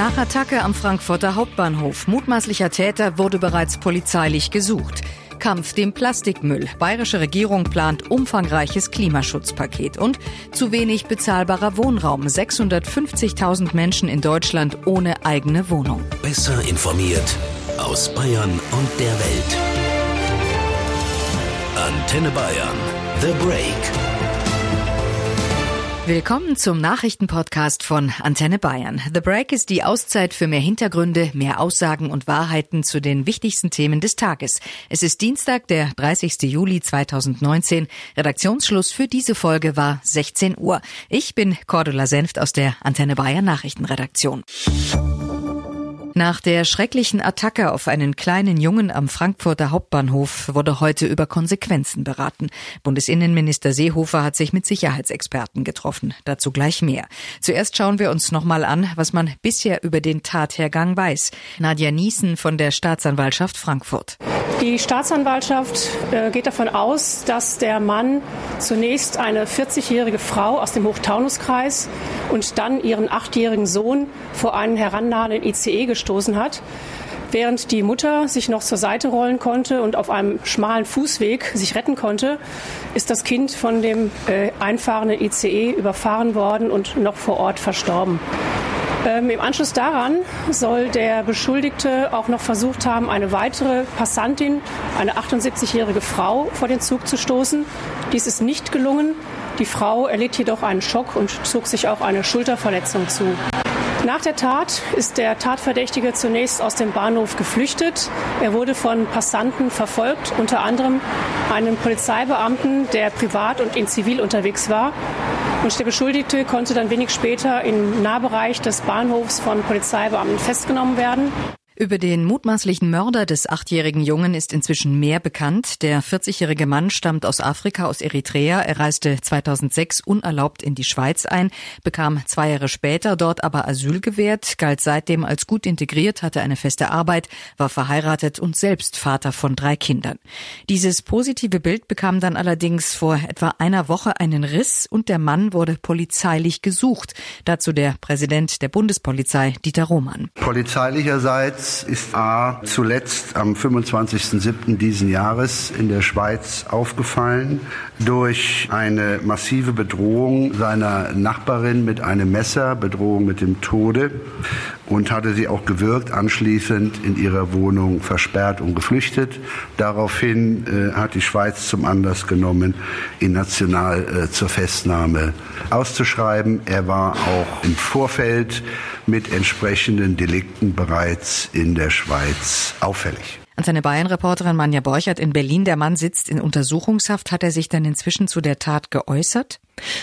Nach Attacke am Frankfurter Hauptbahnhof. Mutmaßlicher Täter wurde bereits polizeilich gesucht. Kampf dem Plastikmüll. Bayerische Regierung plant umfangreiches Klimaschutzpaket und zu wenig bezahlbarer Wohnraum. 650.000 Menschen in Deutschland ohne eigene Wohnung. Besser informiert aus Bayern und der Welt. Antenne Bayern. The Break. Willkommen zum Nachrichtenpodcast von Antenne Bayern. The Break ist die Auszeit für mehr Hintergründe, mehr Aussagen und Wahrheiten zu den wichtigsten Themen des Tages. Es ist Dienstag, der 30. Juli 2019. Redaktionsschluss für diese Folge war 16 Uhr. Ich bin Cordula Senft aus der Antenne Bayern Nachrichtenredaktion. Nach der schrecklichen Attacke auf einen kleinen Jungen am Frankfurter Hauptbahnhof wurde heute über Konsequenzen beraten. Bundesinnenminister Seehofer hat sich mit Sicherheitsexperten getroffen. Dazu gleich mehr. Zuerst schauen wir uns nochmal an, was man bisher über den Tathergang weiß. Nadja Niesen von der Staatsanwaltschaft Frankfurt. Die Staatsanwaltschaft äh, geht davon aus, dass der Mann zunächst eine 40-jährige Frau aus dem Hochtaunuskreis und dann ihren achtjährigen Sohn vor einen herannahenden ICE gestoßen hat. Während die Mutter sich noch zur Seite rollen konnte und auf einem schmalen Fußweg sich retten konnte, ist das Kind von dem äh, einfahrenden ICE überfahren worden und noch vor Ort verstorben. Ähm, Im Anschluss daran soll der Beschuldigte auch noch versucht haben, eine weitere Passantin, eine 78-jährige Frau, vor den Zug zu stoßen. Dies ist nicht gelungen. Die Frau erlitt jedoch einen Schock und zog sich auch eine Schulterverletzung zu. Nach der Tat ist der Tatverdächtige zunächst aus dem Bahnhof geflüchtet. Er wurde von Passanten verfolgt, unter anderem einem Polizeibeamten, der privat und in Zivil unterwegs war. Und der Beschuldigte konnte dann wenig später im Nahbereich des Bahnhofs von Polizeibeamten festgenommen werden. Über den mutmaßlichen Mörder des achtjährigen Jungen ist inzwischen mehr bekannt. Der 40-jährige Mann stammt aus Afrika, aus Eritrea. Er reiste 2006 unerlaubt in die Schweiz ein, bekam zwei Jahre später dort aber Asyl gewährt, galt seitdem als gut integriert, hatte eine feste Arbeit, war verheiratet und selbst Vater von drei Kindern. Dieses positive Bild bekam dann allerdings vor etwa einer Woche einen Riss und der Mann wurde polizeilich gesucht. Dazu der Präsident der Bundespolizei, Dieter Roman. Polizeilicherseits ist A zuletzt am 25.07. diesen Jahres in der Schweiz aufgefallen durch eine massive Bedrohung seiner Nachbarin mit einem Messer, Bedrohung mit dem Tode und hatte sie auch gewirkt, anschließend in ihrer Wohnung versperrt und geflüchtet. Daraufhin äh, hat die Schweiz zum Anlass genommen, ihn national äh, zur Festnahme auszuschreiben. Er war auch im Vorfeld mit entsprechenden Delikten bereits in der Schweiz auffällig. An seine Bayern-Reporterin Manja Borchert in Berlin. Der Mann sitzt in Untersuchungshaft. Hat er sich denn inzwischen zu der Tat geäußert?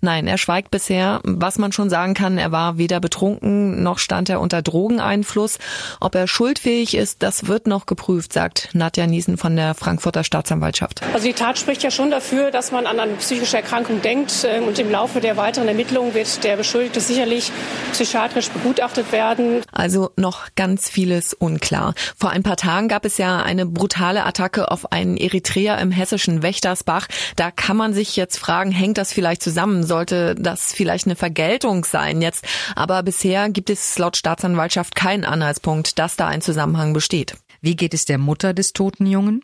Nein, er schweigt bisher. Was man schon sagen kann, er war weder betrunken noch stand er unter Drogeneinfluss. Ob er schuldfähig ist, das wird noch geprüft, sagt Nadja Niesen von der Frankfurter Staatsanwaltschaft. Also die Tat spricht ja schon dafür, dass man an eine psychische Erkrankung denkt ähm, und im Laufe der weiteren Ermittlungen wird der Beschuldigte sicherlich psychiatrisch begutachtet werden. Also noch ganz vieles unklar. Vor ein paar Tagen gab es ja eine brutale Attacke auf einen Eritreer im hessischen Wächtersbach. Da kann man sich jetzt fragen, hängt das vielleicht zusammen? Zusammen. Sollte das vielleicht eine Vergeltung sein jetzt? Aber bisher gibt es laut Staatsanwaltschaft keinen Anhaltspunkt, dass da ein Zusammenhang besteht. Wie geht es der Mutter des toten Jungen?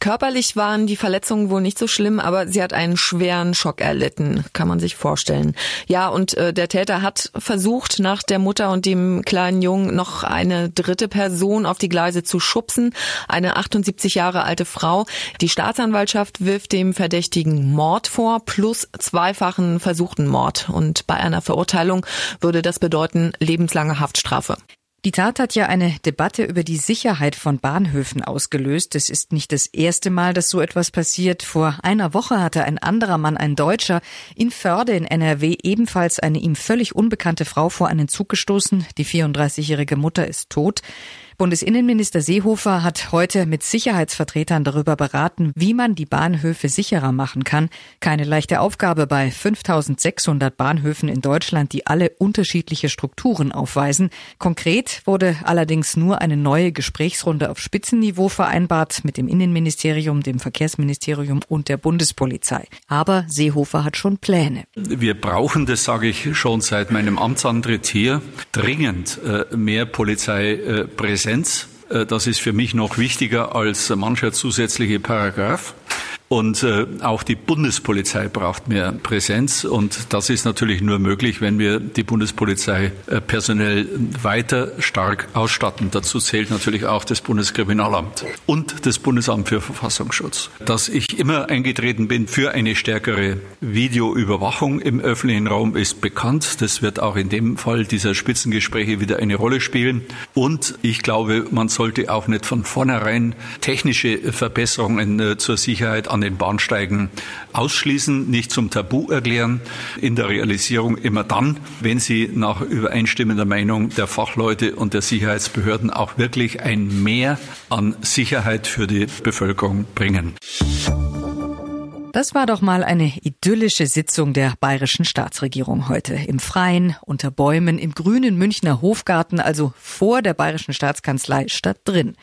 Körperlich waren die Verletzungen wohl nicht so schlimm, aber sie hat einen schweren Schock erlitten, kann man sich vorstellen. Ja, und äh, der Täter hat versucht, nach der Mutter und dem kleinen Jungen noch eine dritte Person auf die Gleise zu schubsen, eine 78 Jahre alte Frau. Die Staatsanwaltschaft wirft dem Verdächtigen Mord vor plus zweifachen versuchten Mord. Und bei einer Verurteilung würde das bedeuten lebenslange Haftstrafe. Die Tat hat ja eine Debatte über die Sicherheit von Bahnhöfen ausgelöst. Es ist nicht das erste Mal, dass so etwas passiert. Vor einer Woche hatte ein anderer Mann, ein Deutscher, in Förde in NRW ebenfalls eine ihm völlig unbekannte Frau vor einen Zug gestoßen. Die 34-jährige Mutter ist tot. Bundesinnenminister Seehofer hat heute mit Sicherheitsvertretern darüber beraten, wie man die Bahnhöfe sicherer machen kann. Keine leichte Aufgabe bei 5600 Bahnhöfen in Deutschland, die alle unterschiedliche Strukturen aufweisen. Konkret wurde allerdings nur eine neue Gesprächsrunde auf Spitzenniveau vereinbart mit dem Innenministerium, dem Verkehrsministerium und der Bundespolizei. Aber Seehofer hat schon Pläne. Wir brauchen, das sage ich schon seit meinem Amtsantritt hier, dringend äh, mehr Polizeipräsenz Präsenz. Äh, das ist für mich noch wichtiger als mancher zusätzliche Paragraph. Und äh, auch die Bundespolizei braucht mehr Präsenz. Und das ist natürlich nur möglich, wenn wir die Bundespolizei äh, personell weiter stark ausstatten. Dazu zählt natürlich auch das Bundeskriminalamt und das Bundesamt für Verfassungsschutz. Dass ich immer eingetreten bin für eine stärkere Videoüberwachung im öffentlichen Raum ist bekannt. Das wird auch in dem Fall dieser Spitzengespräche wieder eine Rolle spielen. Und ich glaube, man sollte auch nicht von vornherein technische Verbesserungen äh, zur Sicherheit an den Bahnsteigen ausschließen, nicht zum Tabu erklären. In der Realisierung immer dann, wenn sie nach übereinstimmender Meinung der Fachleute und der Sicherheitsbehörden auch wirklich ein Mehr an Sicherheit für die Bevölkerung bringen. Das war doch mal eine idyllische Sitzung der bayerischen Staatsregierung heute. Im Freien, unter Bäumen, im grünen Münchner Hofgarten, also vor der bayerischen Staatskanzlei statt drin.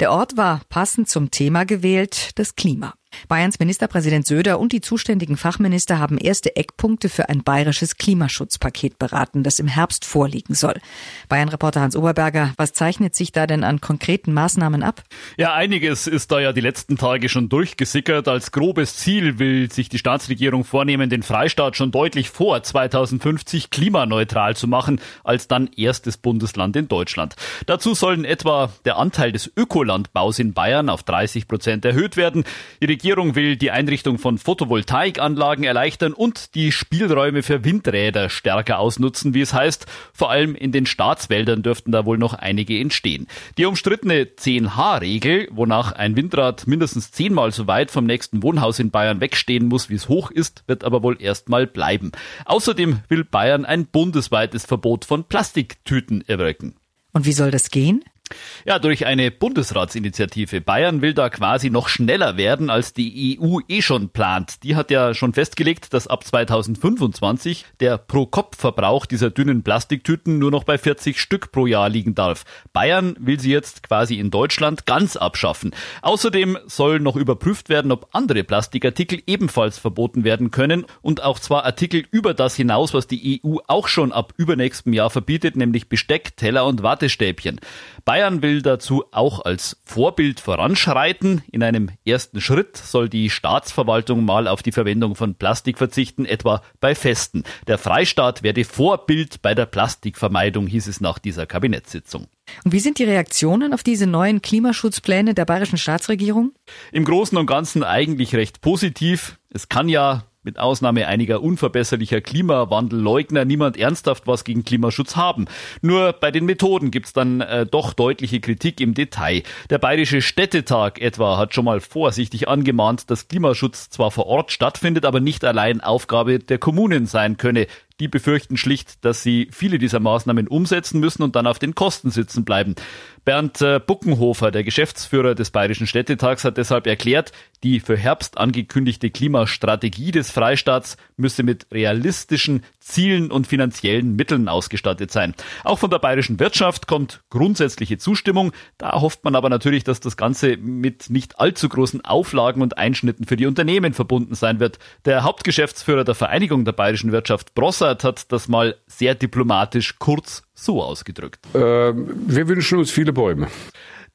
Der Ort war passend zum Thema gewählt, das Klima. Bayerns Ministerpräsident Söder und die zuständigen Fachminister haben erste Eckpunkte für ein bayerisches Klimaschutzpaket beraten, das im Herbst vorliegen soll. Bayern-Reporter Hans Oberberger, was zeichnet sich da denn an konkreten Maßnahmen ab? Ja, einiges ist da ja die letzten Tage schon durchgesickert. Als grobes Ziel will sich die Staatsregierung vornehmen, den Freistaat schon deutlich vor 2050 klimaneutral zu machen, als dann erstes Bundesland in Deutschland. Dazu sollen etwa der Anteil des Ökolandbaus in Bayern auf 30 Prozent erhöht werden. Die Regierung will die Einrichtung von Photovoltaikanlagen erleichtern und die Spielräume für Windräder stärker ausnutzen, wie es heißt. Vor allem in den Staatswäldern dürften da wohl noch einige entstehen. Die umstrittene 10H-Regel, wonach ein Windrad mindestens zehnmal so weit vom nächsten Wohnhaus in Bayern wegstehen muss, wie es hoch ist, wird aber wohl erstmal bleiben. Außerdem will Bayern ein bundesweites Verbot von Plastiktüten erwirken. Und wie soll das gehen? Ja, durch eine Bundesratsinitiative. Bayern will da quasi noch schneller werden, als die EU eh schon plant. Die hat ja schon festgelegt, dass ab 2025 der Pro-Kopf-Verbrauch dieser dünnen Plastiktüten nur noch bei 40 Stück pro Jahr liegen darf. Bayern will sie jetzt quasi in Deutschland ganz abschaffen. Außerdem soll noch überprüft werden, ob andere Plastikartikel ebenfalls verboten werden können und auch zwar Artikel über das hinaus, was die EU auch schon ab übernächstem Jahr verbietet, nämlich Besteck, Teller und Wattestäbchen. Bayern will dazu auch als Vorbild voranschreiten. In einem ersten Schritt soll die Staatsverwaltung mal auf die Verwendung von Plastik verzichten, etwa bei Festen. Der Freistaat werde Vorbild bei der Plastikvermeidung, hieß es nach dieser Kabinettssitzung. Und wie sind die Reaktionen auf diese neuen Klimaschutzpläne der bayerischen Staatsregierung? Im Großen und Ganzen eigentlich recht positiv. Es kann ja mit Ausnahme einiger unverbesserlicher Klimawandelleugner niemand ernsthaft was gegen Klimaschutz haben. Nur bei den Methoden gibt's dann äh, doch deutliche Kritik im Detail. Der Bayerische Städtetag etwa hat schon mal vorsichtig angemahnt, dass Klimaschutz zwar vor Ort stattfindet, aber nicht allein Aufgabe der Kommunen sein könne. Die befürchten schlicht, dass sie viele dieser Maßnahmen umsetzen müssen und dann auf den Kosten sitzen bleiben. Bernd äh, Buckenhofer, der Geschäftsführer des Bayerischen Städtetags, hat deshalb erklärt, die für Herbst angekündigte Klimastrategie des Freistaats müsse mit realistischen Zielen und finanziellen Mitteln ausgestattet sein. Auch von der bayerischen Wirtschaft kommt grundsätzliche Zustimmung. Da hofft man aber natürlich, dass das Ganze mit nicht allzu großen Auflagen und Einschnitten für die Unternehmen verbunden sein wird. Der Hauptgeschäftsführer der Vereinigung der bayerischen Wirtschaft, Brossart, hat das mal sehr diplomatisch kurz so ausgedrückt. Äh, wir wünschen uns viele Bäume.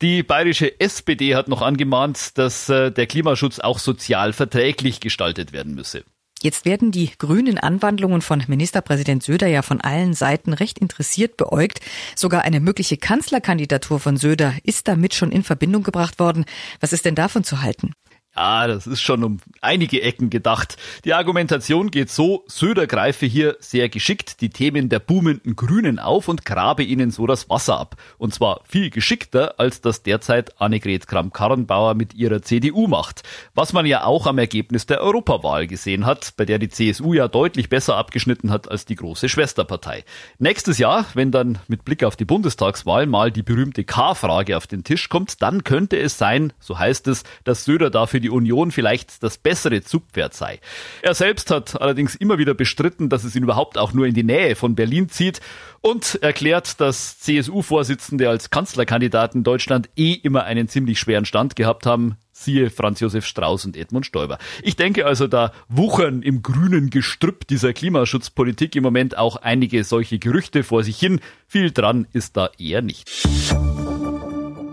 Die bayerische SPD hat noch angemahnt, dass äh, der Klimaschutz auch sozial verträglich gestaltet werden müsse. Jetzt werden die grünen Anwandlungen von Ministerpräsident Söder ja von allen Seiten recht interessiert beäugt. Sogar eine mögliche Kanzlerkandidatur von Söder ist damit schon in Verbindung gebracht worden. Was ist denn davon zu halten? Ah, das ist schon um einige Ecken gedacht. Die Argumentation geht so, Söder greife hier sehr geschickt die Themen der boomenden Grünen auf und grabe ihnen so das Wasser ab. Und zwar viel geschickter, als das derzeit Annegret Kramp-Karrenbauer mit ihrer CDU macht. Was man ja auch am Ergebnis der Europawahl gesehen hat, bei der die CSU ja deutlich besser abgeschnitten hat als die große Schwesterpartei. Nächstes Jahr, wenn dann mit Blick auf die Bundestagswahl mal die berühmte K-Frage auf den Tisch kommt, dann könnte es sein, so heißt es, dass Söder dafür die die Union vielleicht das bessere Zugpferd sei. Er selbst hat allerdings immer wieder bestritten, dass es ihn überhaupt auch nur in die Nähe von Berlin zieht und erklärt, dass CSU-Vorsitzende als Kanzlerkandidaten Deutschland eh immer einen ziemlich schweren Stand gehabt haben. Siehe Franz Josef Strauß und Edmund Stoiber. Ich denke also, da wuchern im grünen Gestrüpp dieser Klimaschutzpolitik im Moment auch einige solche Gerüchte vor sich hin. Viel dran ist da eher nicht.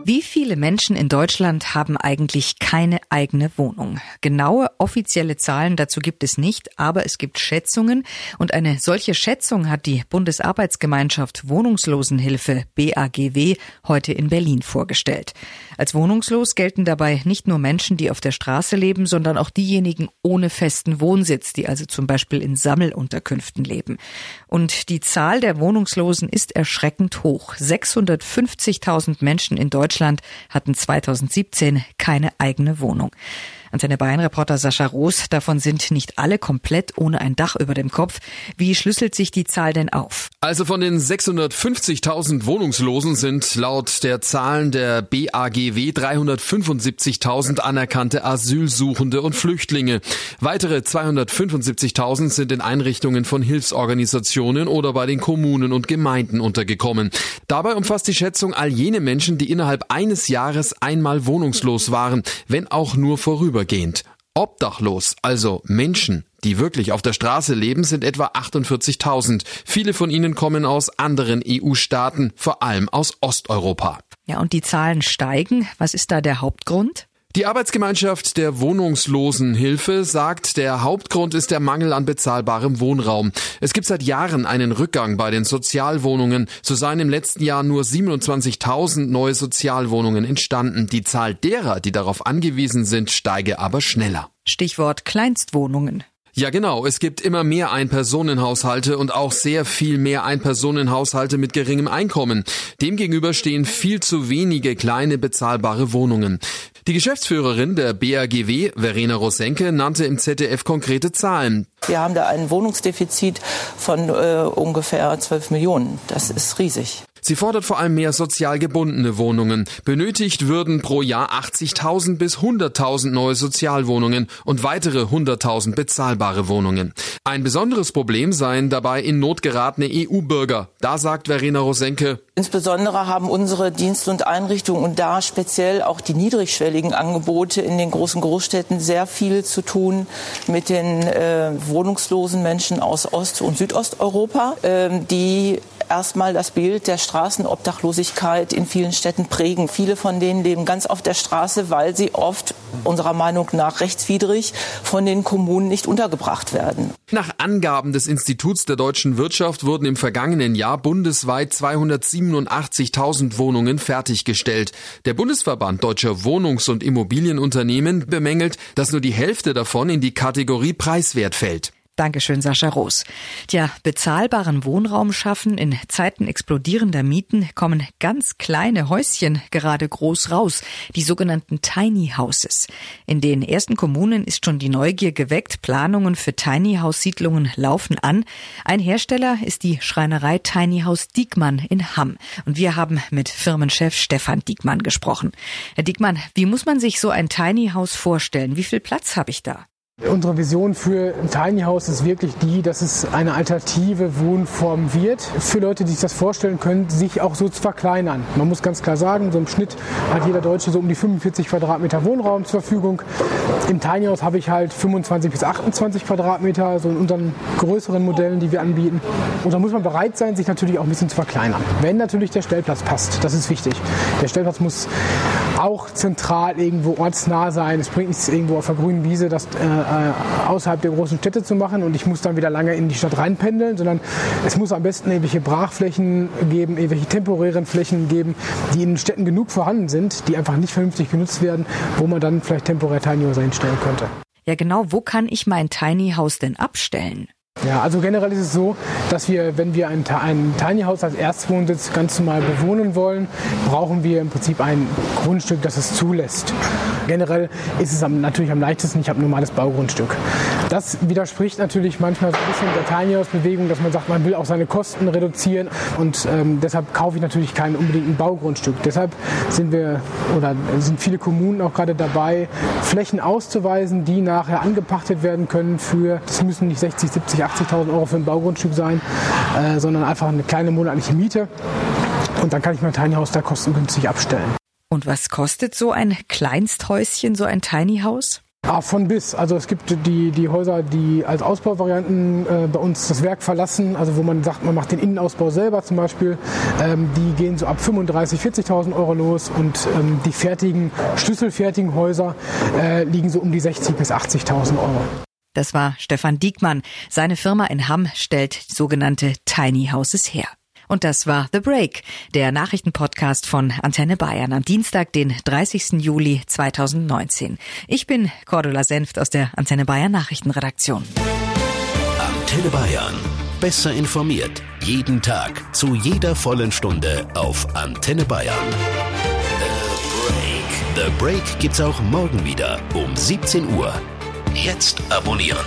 Wie viele Menschen in Deutschland haben eigentlich keine eigene Wohnung? Genaue offizielle Zahlen dazu gibt es nicht, aber es gibt Schätzungen und eine solche Schätzung hat die Bundesarbeitsgemeinschaft Wohnungslosenhilfe BAGW heute in Berlin vorgestellt. Als wohnungslos gelten dabei nicht nur Menschen, die auf der Straße leben, sondern auch diejenigen ohne festen Wohnsitz, die also zum Beispiel in Sammelunterkünften leben. Und die Zahl der Wohnungslosen ist erschreckend hoch. 650.000 Menschen in Deutschland Deutschland hatten 2017 keine eigene Wohnung. Antenne Bayern-Reporter Sascha Roos, davon sind nicht alle komplett ohne ein Dach über dem Kopf. Wie schlüsselt sich die Zahl denn auf? Also von den 650.000 Wohnungslosen sind laut der Zahlen der BAGW 375.000 anerkannte Asylsuchende und Flüchtlinge. Weitere 275.000 sind in Einrichtungen von Hilfsorganisationen oder bei den Kommunen und Gemeinden untergekommen. Dabei umfasst die Schätzung all jene Menschen, die innerhalb eines Jahres einmal wohnungslos waren, wenn auch nur vorüber vorübergehend. Obdachlos, also Menschen, die wirklich auf der Straße leben, sind etwa 48.000. Viele von ihnen kommen aus anderen EU-Staaten, vor allem aus Osteuropa. Ja, und die Zahlen steigen. Was ist da der Hauptgrund? Die Arbeitsgemeinschaft der Wohnungslosenhilfe sagt, der Hauptgrund ist der Mangel an bezahlbarem Wohnraum. Es gibt seit Jahren einen Rückgang bei den Sozialwohnungen. So seien im letzten Jahr nur 27.000 neue Sozialwohnungen entstanden. Die Zahl derer, die darauf angewiesen sind, steige aber schneller. Stichwort Kleinstwohnungen. Ja, genau. Es gibt immer mehr Einpersonenhaushalte und auch sehr viel mehr Einpersonenhaushalte mit geringem Einkommen. Demgegenüber stehen viel zu wenige kleine bezahlbare Wohnungen. Die Geschäftsführerin der BAGW, Verena Rosenke, nannte im ZDF konkrete Zahlen. Wir haben da ein Wohnungsdefizit von äh, ungefähr 12 Millionen. Das ist riesig. Sie fordert vor allem mehr sozial gebundene Wohnungen. Benötigt würden pro Jahr 80.000 bis 100.000 neue Sozialwohnungen und weitere 100.000 bezahlbare Wohnungen. Ein besonderes Problem seien dabei in Not geratene EU-Bürger. Da sagt Verena Rosenke, Insbesondere haben unsere Dienste und Einrichtungen und da speziell auch die niedrigschwelligen Angebote in den großen Großstädten sehr viel zu tun mit den äh, wohnungslosen Menschen aus Ost- und Südosteuropa, äh, die erstmal das Bild der Straßenobdachlosigkeit in vielen Städten prägen. Viele von denen leben ganz auf der Straße, weil sie oft unserer Meinung nach rechtswidrig von den Kommunen nicht untergebracht werden. Nach Angaben des Instituts der deutschen Wirtschaft wurden im vergangenen Jahr bundesweit 287.000 Wohnungen fertiggestellt. Der Bundesverband deutscher Wohnungs- und Immobilienunternehmen bemängelt, dass nur die Hälfte davon in die Kategorie preiswert fällt. Dankeschön, Sascha Roos. Tja, bezahlbaren Wohnraum schaffen in Zeiten explodierender Mieten kommen ganz kleine Häuschen gerade groß raus, die sogenannten Tiny Houses. In den ersten Kommunen ist schon die Neugier geweckt, Planungen für Tiny House Siedlungen laufen an. Ein Hersteller ist die Schreinerei Tiny House Diekmann in Hamm und wir haben mit Firmenchef Stefan Diekmann gesprochen. Herr Diekmann, wie muss man sich so ein Tiny House vorstellen? Wie viel Platz habe ich da? Unsere Vision für Tiny House ist wirklich die, dass es eine alternative Wohnform wird. Für Leute, die sich das vorstellen können, sich auch so zu verkleinern. Man muss ganz klar sagen, so im Schnitt hat jeder Deutsche so um die 45 Quadratmeter Wohnraum zur Verfügung. Im Tiny House habe ich halt 25 bis 28 Quadratmeter, so in unseren größeren Modellen, die wir anbieten. Und da muss man bereit sein, sich natürlich auch ein bisschen zu verkleinern. Wenn natürlich der Stellplatz passt, das ist wichtig. Der Stellplatz muss auch zentral irgendwo ortsnah sein. Es bringt nichts irgendwo auf der grünen Wiese, das äh, außerhalb der großen Städte zu machen und ich muss dann wieder lange in die Stadt reinpendeln, sondern es muss am besten irgendwelche Brachflächen geben, irgendwelche temporären Flächen geben, die in Städten genug vorhanden sind, die einfach nicht vernünftig genutzt werden, wo man dann vielleicht temporär Tiny Häuser hinstellen könnte. Ja, genau. Wo kann ich mein Tiny House denn abstellen? Ja, also generell ist es so, dass wir, wenn wir ein, ein Tiny House als Erstwohnsitz ganz normal bewohnen wollen, brauchen wir im Prinzip ein Grundstück, das es zulässt. Generell ist es am, natürlich am leichtesten, ich habe ein normales Baugrundstück. Das widerspricht natürlich manchmal so ein bisschen der Tiny House Bewegung, dass man sagt, man will auch seine Kosten reduzieren und ähm, deshalb kaufe ich natürlich kein unbedingt Baugrundstück. Deshalb sind wir oder sind viele Kommunen auch gerade dabei, Flächen auszuweisen, die nachher angepachtet werden können für, das müssen nicht 60, 70, 80.000 Euro für ein Baugrundstück sein, äh, sondern einfach eine kleine monatliche Miete. Und dann kann ich mein Tiny House da kostengünstig abstellen. Und was kostet so ein Kleinsthäuschen, so ein Tiny House? Ah, von bis. Also es gibt die, die Häuser, die als Ausbauvarianten äh, bei uns das Werk verlassen, also wo man sagt, man macht den Innenausbau selber zum Beispiel. Ähm, die gehen so ab 35.000, 40.000 Euro los und ähm, die fertigen, schlüsselfertigen Häuser äh, liegen so um die 60.000 bis 80.000 Euro. Das war Stefan Diekmann. Seine Firma in Hamm stellt sogenannte Tiny Houses her. Und das war The Break, der Nachrichtenpodcast von Antenne Bayern am Dienstag, den 30. Juli 2019. Ich bin Cordula Senft aus der Antenne Bayern Nachrichtenredaktion. Antenne Bayern. Besser informiert. Jeden Tag. Zu jeder vollen Stunde auf Antenne Bayern. The Break. The Break gibt's auch morgen wieder um 17 Uhr. Jetzt abonnieren.